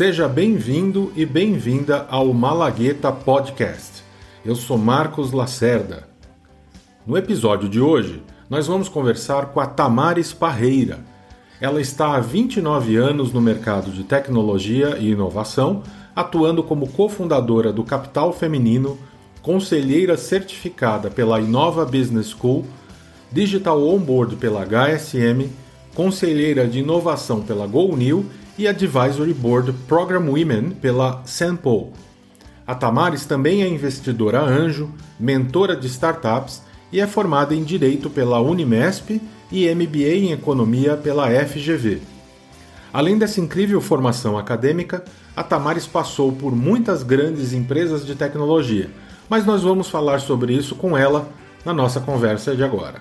Seja bem-vindo e bem-vinda ao Malagueta Podcast. Eu sou Marcos Lacerda. No episódio de hoje, nós vamos conversar com a Tamares Parreira. Ela está há 29 anos no mercado de tecnologia e inovação, atuando como cofundadora do Capital Feminino, conselheira certificada pela Inova Business School, Digital Onboard pela HSM, conselheira de inovação pela GoNew e Advisory Board Program Women pela Sample. A Tamares também é investidora anjo, mentora de startups e é formada em Direito pela Unimesp e MBA em Economia pela FGV. Além dessa incrível formação acadêmica, a Tamares passou por muitas grandes empresas de tecnologia, mas nós vamos falar sobre isso com ela na nossa conversa de agora.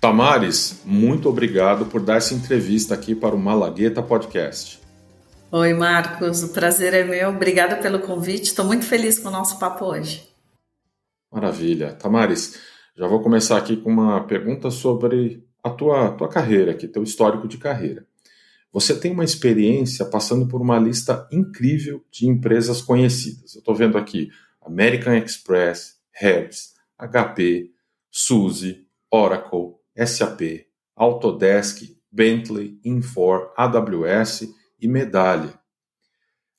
Tamares, muito obrigado por dar essa entrevista aqui para o Malagueta Podcast. Oi, Marcos, o prazer é meu. Obrigada pelo convite. Estou muito feliz com o nosso papo hoje. Maravilha. Tamares, já vou começar aqui com uma pergunta sobre a tua, tua carreira aqui, teu histórico de carreira. Você tem uma experiência passando por uma lista incrível de empresas conhecidas. Eu estou vendo aqui American Express, Herbs, HP, Suzy, Oracle, SAP, Autodesk, Bentley, Infor, AWS e Medalha.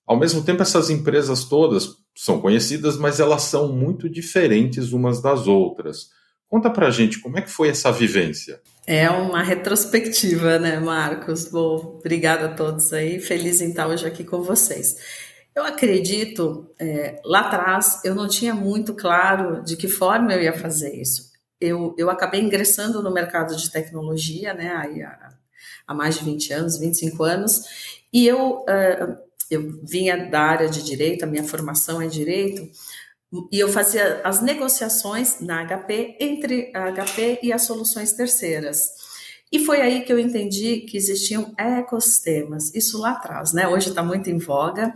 Ao mesmo tempo, essas empresas todas são conhecidas, mas elas são muito diferentes umas das outras. Conta pra gente como é que foi essa vivência. É uma retrospectiva, né, Marcos? Bom, obrigada a todos aí. Feliz em estar hoje aqui com vocês. Eu acredito, é, lá atrás, eu não tinha muito claro de que forma eu ia fazer isso eu, eu acabei ingressando no mercado de tecnologia, né, aí há, há mais de 20 anos, 25 anos, e eu, uh, eu vinha da área de direito, a minha formação é direito, e eu fazia as negociações na HP entre a HP e as soluções terceiras. E foi aí que eu entendi que existiam ecossistemas, isso lá atrás, né? Hoje está muito em voga.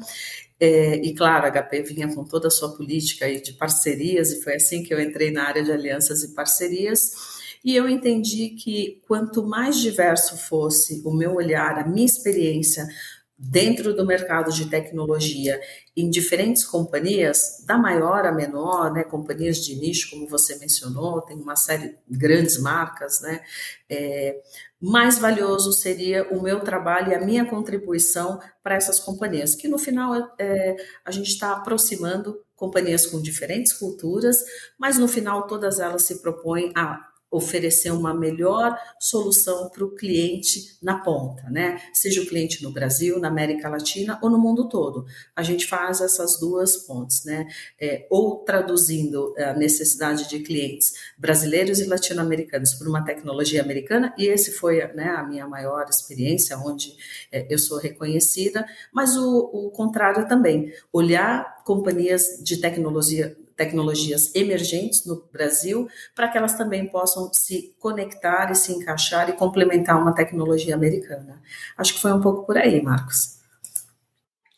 É, e claro, a HP vinha com toda a sua política de parcerias, e foi assim que eu entrei na área de alianças e parcerias. E eu entendi que quanto mais diverso fosse o meu olhar, a minha experiência dentro do mercado de tecnologia em diferentes companhias, da maior a menor, né, companhias de nicho, como você mencionou, tem uma série de grandes marcas, né, é, mais valioso seria o meu trabalho e a minha contribuição para essas companhias, que no final é, a gente está aproximando companhias com diferentes culturas, mas no final todas elas se propõem a oferecer uma melhor solução para o cliente na ponta, né? Seja o cliente no Brasil, na América Latina ou no mundo todo. A gente faz essas duas pontes, né? É, ou traduzindo a necessidade de clientes brasileiros e latino-americanos por uma tecnologia americana, e esse foi né, a minha maior experiência, onde é, eu sou reconhecida, mas o, o contrário também, olhar companhias de tecnologia tecnologias emergentes no Brasil, para que elas também possam se conectar e se encaixar e complementar uma tecnologia americana. Acho que foi um pouco por aí, Marcos.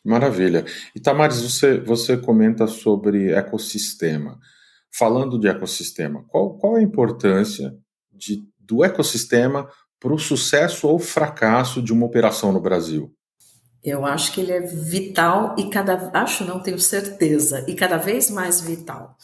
Maravilha. E Tamares, você, você comenta sobre ecossistema. Falando de ecossistema, qual, qual a importância de, do ecossistema para o sucesso ou fracasso de uma operação no Brasil? Eu acho que ele é vital e cada acho não tenho certeza e cada vez mais vital.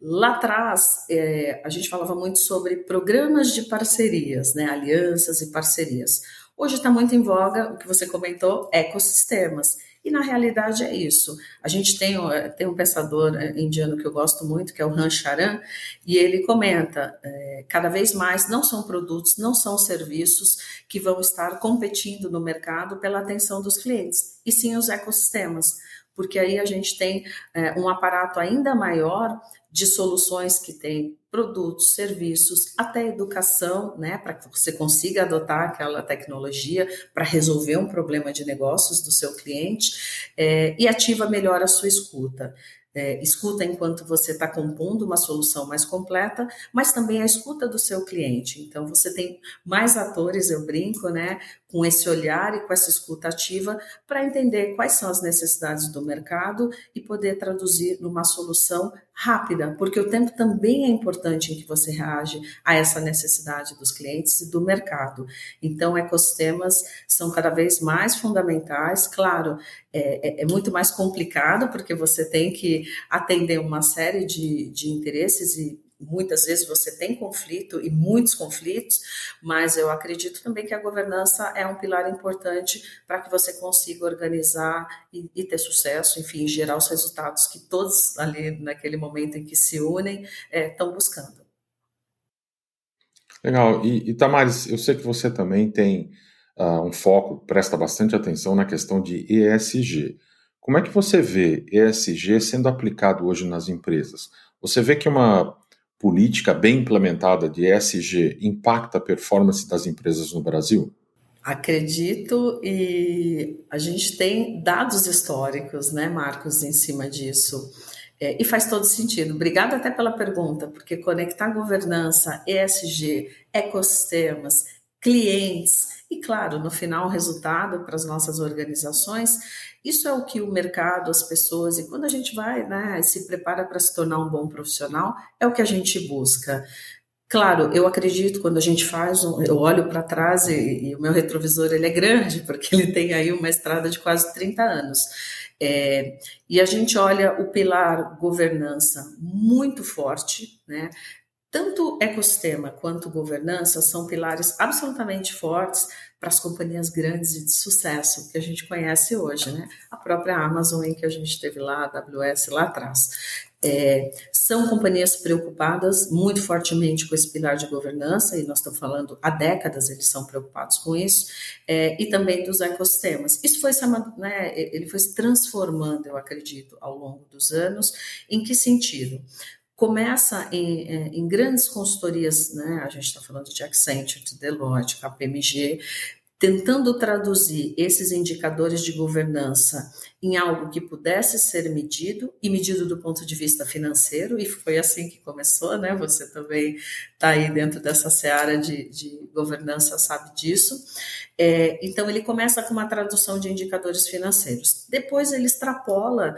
Lá atrás é, a gente falava muito sobre programas de parcerias, né, alianças e parcerias. Hoje está muito em voga o que você comentou, ecossistemas. E na realidade é isso. A gente tem, tem um pensador é, indiano que eu gosto muito, que é o Han Charan, e ele comenta: é, cada vez mais não são produtos, não são serviços que vão estar competindo no mercado pela atenção dos clientes, e sim os ecossistemas porque aí a gente tem é, um aparato ainda maior de soluções que tem produtos, serviços, até educação, né, para que você consiga adotar aquela tecnologia para resolver um problema de negócios do seu cliente é, e ativa melhor a sua escuta. É, escuta enquanto você está compondo uma solução mais completa, mas também a escuta do seu cliente. Então, você tem mais atores, eu brinco, né, com esse olhar e com essa escuta ativa para entender quais são as necessidades do mercado e poder traduzir numa solução rápida, porque o tempo também é importante em que você reage a essa necessidade dos clientes e do mercado. Então, ecossistemas são cada vez mais fundamentais. Claro, é, é, é muito mais complicado, porque você tem que atender uma série de, de interesses e muitas vezes você tem conflito e muitos conflitos, mas eu acredito também que a governança é um pilar importante para que você consiga organizar e, e, ter sucesso, enfim, gerar os resultados que todos ali naquele momento em que se unem estão é, buscando. Legal. E, e Tamares, eu sei que você também tem uh, um foco, presta bastante atenção na questão de ESG. Como é que você vê ESG sendo aplicado hoje nas empresas? Você vê que uma política bem implementada de ESG impacta a performance das empresas no Brasil? Acredito e a gente tem dados históricos, né, Marcos, em cima disso. É, e faz todo sentido. Obrigada até pela pergunta, porque conectar governança, ESG, ecossistemas, clientes e, claro, no final, o resultado para as nossas organizações isso é o que o mercado, as pessoas, e quando a gente vai, né, se prepara para se tornar um bom profissional, é o que a gente busca. Claro, eu acredito quando a gente faz, um, eu olho para trás e, e, o meu retrovisor ele é grande, porque ele tem aí uma estrada de quase 30 anos. É, e a gente olha o pilar governança muito forte, né? Tanto ecossistema quanto governança são pilares absolutamente fortes para as companhias grandes e de sucesso que a gente conhece hoje, né? A própria Amazon, em que a gente teve lá, a AWS lá atrás. É, são companhias preocupadas muito fortemente com esse pilar de governança, e nós estamos falando há décadas eles são preocupados com isso, é, e também dos ecossistemas. Isso foi, né, ele foi se transformando, eu acredito, ao longo dos anos. Em que sentido? Começa em, é, em, grandes consultorias, né? A gente está falando de Accenture, de Deloitte, KPMG, tentando traduzir esses indicadores de governança em algo que pudesse ser medido e medido do ponto de vista financeiro, e foi assim que começou, né? Você também está aí dentro dessa seara de, de governança, sabe disso. É, então, ele começa com uma tradução de indicadores financeiros. Depois, ele extrapola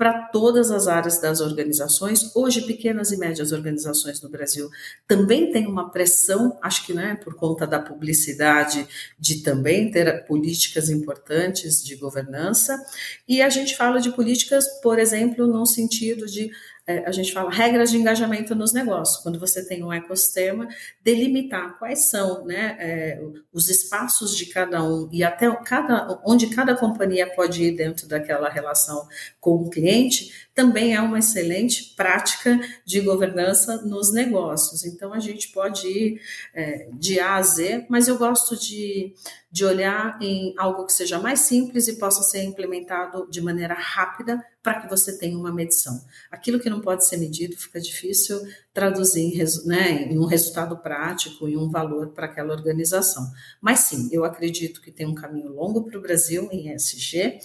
para todas as áreas das organizações. Hoje, pequenas e médias organizações no Brasil também têm uma pressão, acho que né, por conta da publicidade, de também ter políticas importantes de governança. E a gente fala de políticas, por exemplo, no sentido de a gente fala regras de engajamento nos negócios. Quando você tem um ecossistema, delimitar quais são né, é, os espaços de cada um e até cada, onde cada companhia pode ir dentro daquela relação com o cliente, também é uma excelente prática de governança nos negócios. Então, a gente pode ir é, de A a Z, mas eu gosto de, de olhar em algo que seja mais simples e possa ser implementado de maneira rápida para que você tenha uma medição. Aquilo que não pode ser medido fica difícil traduzir em, né, em um resultado prático e um valor para aquela organização. Mas sim, eu acredito que tem um caminho longo para o Brasil em ESG.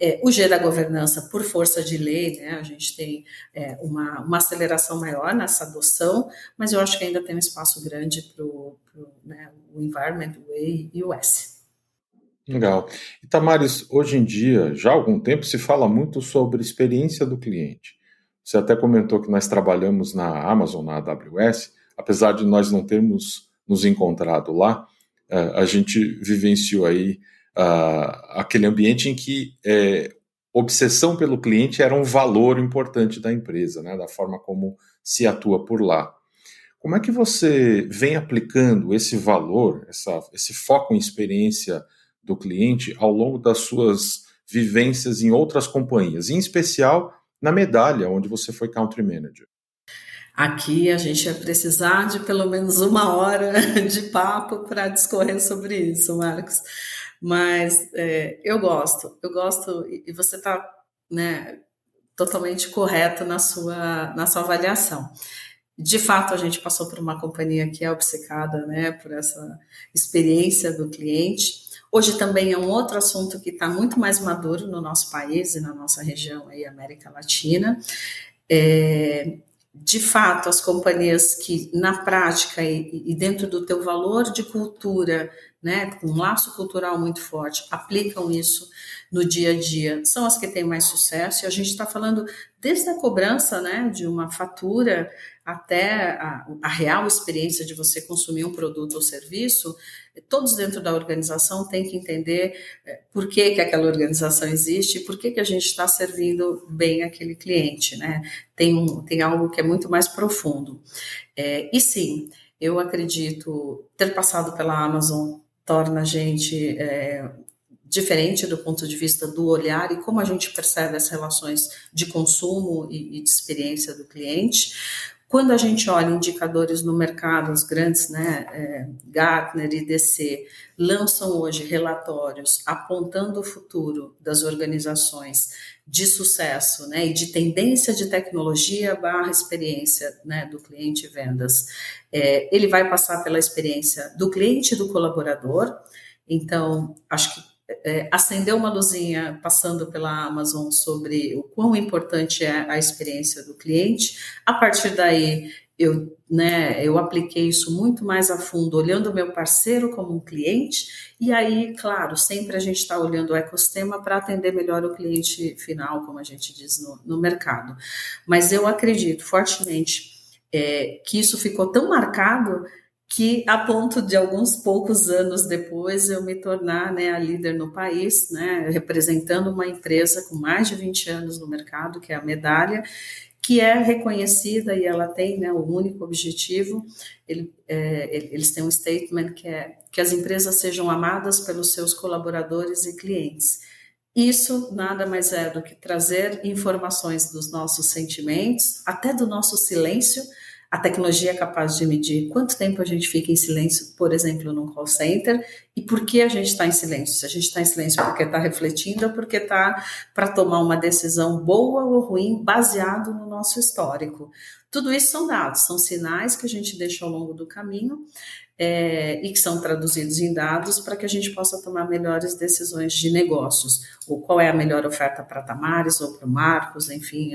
É, o G da governança, por força de lei, né, a gente tem é, uma, uma aceleração maior nessa adoção, mas eu acho que ainda tem um espaço grande para né, o Environment, o E o S. Legal. E Tamares, hoje em dia, já há algum tempo, se fala muito sobre experiência do cliente. Você até comentou que nós trabalhamos na Amazon, na AWS, apesar de nós não termos nos encontrado lá, eh, a gente vivenciou aí uh, aquele ambiente em que é, obsessão pelo cliente era um valor importante da empresa, né, da forma como se atua por lá. Como é que você vem aplicando esse valor, essa, esse foco em experiência do cliente ao longo das suas vivências em outras companhias, em especial na medalha, onde você foi country manager? Aqui a gente vai precisar de pelo menos uma hora de papo para discorrer sobre isso, Marcos. Mas é, eu gosto, eu gosto, e você está né, totalmente correto na sua, na sua avaliação. De fato, a gente passou por uma companhia que é obcecada né, por essa experiência do cliente. Hoje também é um outro assunto que está muito mais maduro no nosso país e na nossa região aí, América Latina. É, de fato, as companhias que, na prática e, e, dentro do teu valor de cultura, né, com um laço cultural muito forte, aplicam isso no dia a dia, são as que têm mais sucesso. E a gente está falando desde a cobrança, né, de uma fatura até a, a real experiência de você consumir um produto ou serviço, todos dentro da organização têm que entender é, por que, que aquela organização existe, por que, que a gente está servindo bem aquele cliente, né? Tem, um, tem algo que é muito mais profundo. É, e sim, eu acredito ter passado pela Amazon torna a gente é, diferente do ponto de vista do olhar e como a gente percebe as relações de consumo e, e de experiência do cliente. Quando a gente olha indicadores no mercado, os grandes, né, é, Gartner e DC, lançam hoje relatórios apontando o futuro das organizações de sucesso, né, e de tendência de tecnologia barra experiência, né, do cliente vendas. É, ele vai passar pela experiência do cliente e do colaborador. Então, acho que é, acendeu uma luzinha passando pela Amazon sobre o quão importante é a experiência do cliente. A partir daí, eu, né, eu apliquei isso muito mais a fundo, olhando o meu parceiro como um cliente, e aí, claro, sempre a gente está olhando o ecossistema para atender melhor o cliente final, como a gente diz no, no mercado. Mas eu acredito fortemente é, que isso ficou tão marcado que a ponto de alguns poucos anos depois eu me tornar né, a líder no país, né, representando uma empresa com mais de 20 anos no mercado, que é a Medalha, que é reconhecida e ela tem né, o único objetivo, ele, é, eles têm um statement que é que as empresas sejam amadas pelos seus colaboradores e clientes. Isso nada mais é do que trazer informações dos nossos sentimentos, até do nosso silêncio, a tecnologia é capaz de medir quanto tempo a gente fica em silêncio, por exemplo, num call center, e por que a gente está em silêncio. Se a gente está em silêncio porque está refletindo ou porque está para tomar uma decisão boa ou ruim baseado no nosso histórico. Tudo isso são dados, são sinais que a gente deixa ao longo do caminho é, e que são traduzidos em dados para que a gente possa tomar melhores decisões de negócios. Ou qual é a melhor oferta para Tamares ou para o Marcos, enfim,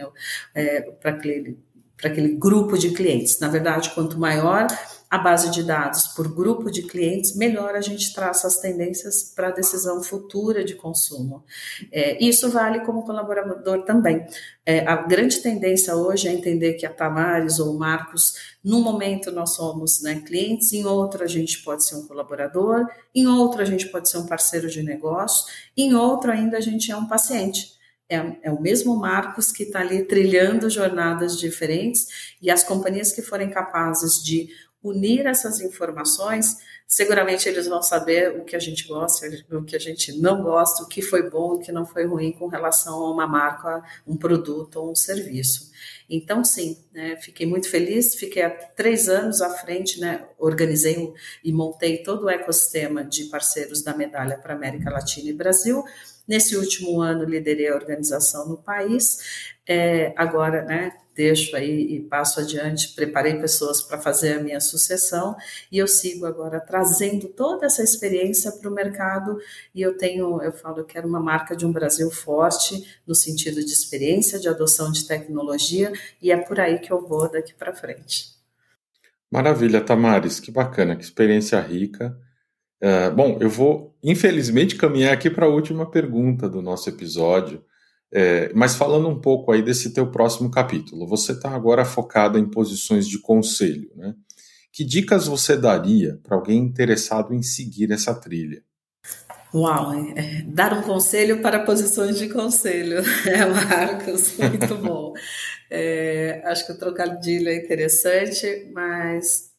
é, para aquele para aquele grupo de clientes. Na verdade, quanto maior a base de dados por grupo de clientes, melhor a gente traça as tendências para a decisão futura de consumo. É, isso vale como colaborador também. É, a grande tendência hoje é entender que a Tamares ou o Marcos, num momento nós somos né, clientes, em outro a gente pode ser um colaborador, em outro a gente pode ser um parceiro de negócio, em outro ainda a gente é um paciente é, é o mesmo Marcos que está ali trilhando jornadas diferentes e as companhias que forem capazes de unir essas informações, seguramente eles vão saber o que a gente gosta, o que a gente não gosta, o que foi bom, o que não foi ruim com relação a uma marca, um produto ou um serviço. Então, sim, né, fiquei muito feliz, fiquei há três anos à frente, né, organizei e montei todo o ecossistema de parceiros da medalha para América Latina e Brasil, Nesse último ano, liderei a organização no país. É, agora, né, deixo aí e passo adiante, preparei pessoas para fazer a minha sucessão e eu sigo agora trazendo toda essa experiência para o mercado e eu tenho, eu falo que era uma marca de um Brasil forte no sentido de experiência, de adoção de tecnologia e é por aí que eu vou daqui para frente. Maravilha, Tamares, que bacana, que experiência rica. Uh, bom, eu vou, infelizmente, caminhar aqui para a última pergunta do nosso episódio, é, mas falando um pouco aí desse teu próximo capítulo. Você está agora focado em posições de conselho, né? Que dicas você daria para alguém interessado em seguir essa trilha? Uau, é, dar um conselho para posições de conselho, é, Marcos? Muito bom. É, acho que o trocadilho é interessante, mas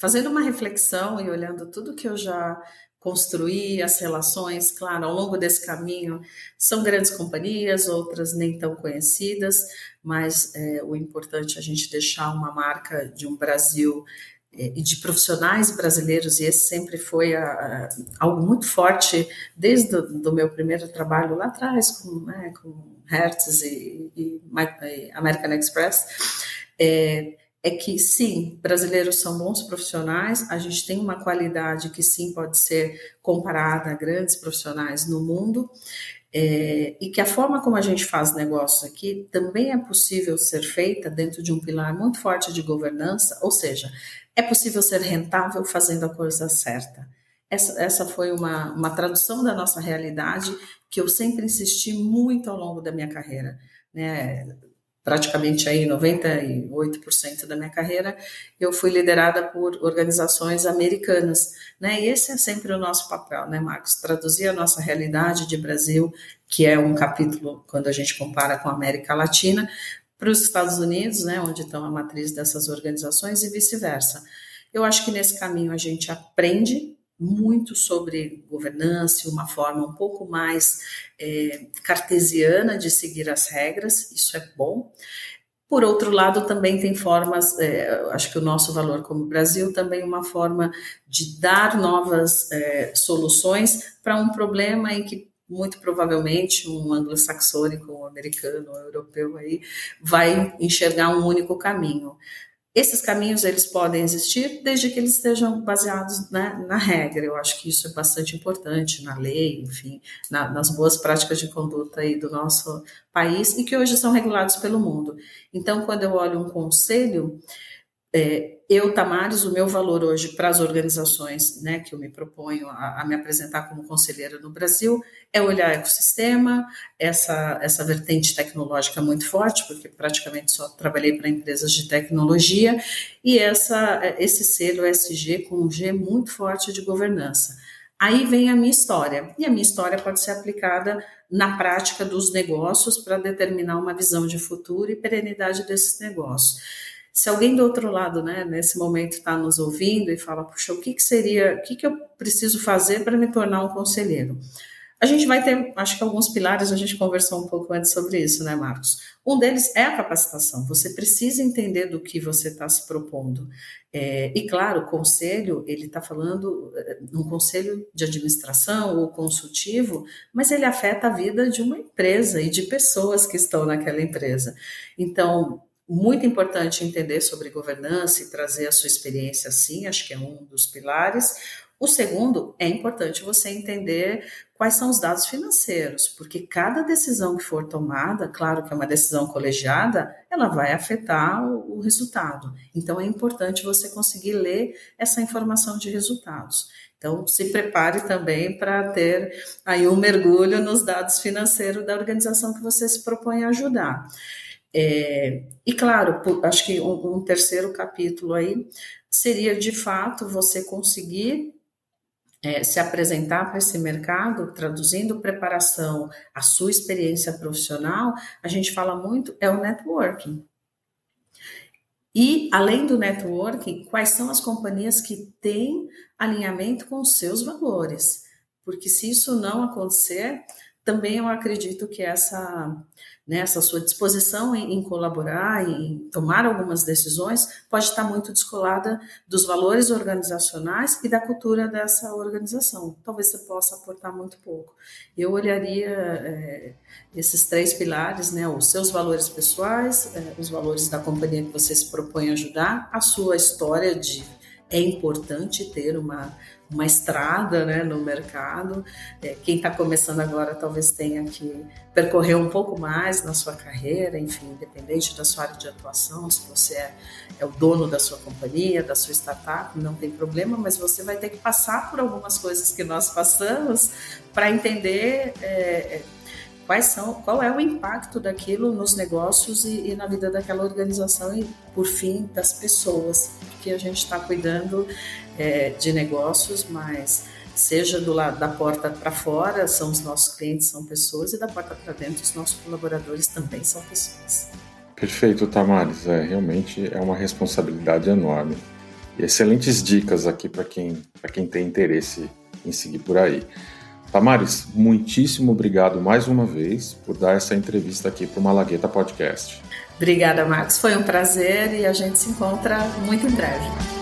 fazendo uma reflexão e olhando tudo que eu já construí, as relações, claro, ao longo desse caminho, são grandes companhias, outras nem tão conhecidas, mas é, o importante é a gente deixar uma marca de um Brasil é, e de profissionais brasileiros, e esse sempre foi a, a, algo muito forte desde o do meu primeiro trabalho lá atrás, com, né, com Hertz e, e, e American Express, é, é que sim, brasileiros são bons profissionais, a gente tem uma qualidade que sim pode ser comparada a grandes profissionais no mundo, é, e que a forma como a gente faz negócios aqui também é possível ser feita dentro de um pilar muito forte de governança, ou seja, é possível ser rentável fazendo a coisa certa. Essa, essa foi uma, uma tradução da nossa realidade que eu sempre insisti muito ao longo da minha carreira. Né? Praticamente aí 98% da minha carreira, eu fui liderada por organizações americanas, né? E esse é sempre o nosso papel, né, Marcos? Traduzir a nossa realidade de Brasil, que é um capítulo quando a gente compara com a América Latina, para os Estados Unidos, né, onde estão a matriz dessas organizações e vice-versa. Eu acho que nesse caminho a gente aprende muito sobre governança, uma forma um pouco mais é, cartesiana de seguir as regras, isso é bom. Por outro lado, também tem formas, é, acho que o nosso valor como Brasil também é uma forma de dar novas é, soluções para um problema em que muito provavelmente um anglo-saxônico, um americano, um europeu aí vai enxergar um único caminho. Esses caminhos eles podem existir desde que eles estejam baseados né, na regra. Eu acho que isso é bastante importante na lei, enfim, na, nas boas práticas de conduta aí do nosso país e que hoje são regulados pelo mundo. Então, quando eu olho um conselho, é, eu, Tamares, o meu valor hoje para as organizações né, que eu me proponho a, a, me apresentar como conselheira no Brasil é olhar ecossistema, essa, essa vertente tecnológica muito forte, porque praticamente só trabalhei para empresas de tecnologia, e essa, esse selo SG com um G muito forte de governança. Aí vem a minha história, e a minha história pode ser aplicada na prática dos negócios para determinar uma visão de futuro e perenidade desses negócios se alguém do outro lado, né, nesse momento está nos ouvindo e fala, puxa, o que, que seria, o que, que eu preciso fazer para me tornar um conselheiro? A gente vai ter, acho que alguns pilares, a gente conversou um pouco antes sobre isso, né, Marcos? Um deles é a capacitação. Você precisa entender do que você está se propondo. É, e claro, o conselho, ele está falando é, um conselho de administração ou consultivo, mas ele afeta a vida de uma empresa e de pessoas que estão naquela empresa. Então, muito importante entender sobre governança e trazer a sua experiência sim, acho que é um dos pilares. O segundo, é importante você entender quais são os dados financeiros, porque cada decisão que for tomada, claro que é uma decisão colegiada, ela vai afetar o, resultado. Então, é importante você conseguir ler essa informação de resultados. Então, se prepare também para ter aí um mergulho nos dados financeiros da organização que você se propõe a ajudar. É, e claro, acho que um, um terceiro capítulo aí seria de fato você conseguir é, se apresentar para esse mercado, traduzindo preparação à sua experiência profissional, a gente fala muito é o networking. E, além do networking, quais são as companhias que têm alinhamento com os seus valores? Porque se isso não acontecer, também eu acredito que essa, né, sua disposição em, em, colaborar, em tomar algumas decisões, pode estar muito descolada dos valores organizacionais e da cultura dessa organização. Talvez você possa aportar muito pouco. Eu olharia é, esses três pilares, né, os seus valores pessoais, é, os valores da companhia que você se propõe a ajudar, a sua história de é importante ter uma, uma estrada né, no mercado. É, quem está começando agora talvez tenha que percorrer um pouco mais na sua carreira, enfim, independente da sua área de atuação, se você é, é o dono da sua companhia, da sua startup, não tem problema, mas você vai ter que passar por algumas coisas que nós passamos para entender. É, é quais são, qual é o impacto daquilo nos negócios e, e, na vida daquela organização e, por fim, das pessoas, porque a gente está cuidando é, de negócios, mas seja do lado da porta para fora, são os nossos clientes, são pessoas, e da porta para dentro, os nossos colaboradores também são pessoas. Perfeito, Tamares. É, realmente é uma responsabilidade enorme. E excelentes dicas aqui para quem, quem tem interesse em seguir por aí. Tamares, muitíssimo obrigado mais uma vez por dar essa entrevista aqui para o Malagueta Podcast. Obrigada, Marcos. Foi um prazer e a gente se encontra muito em breve.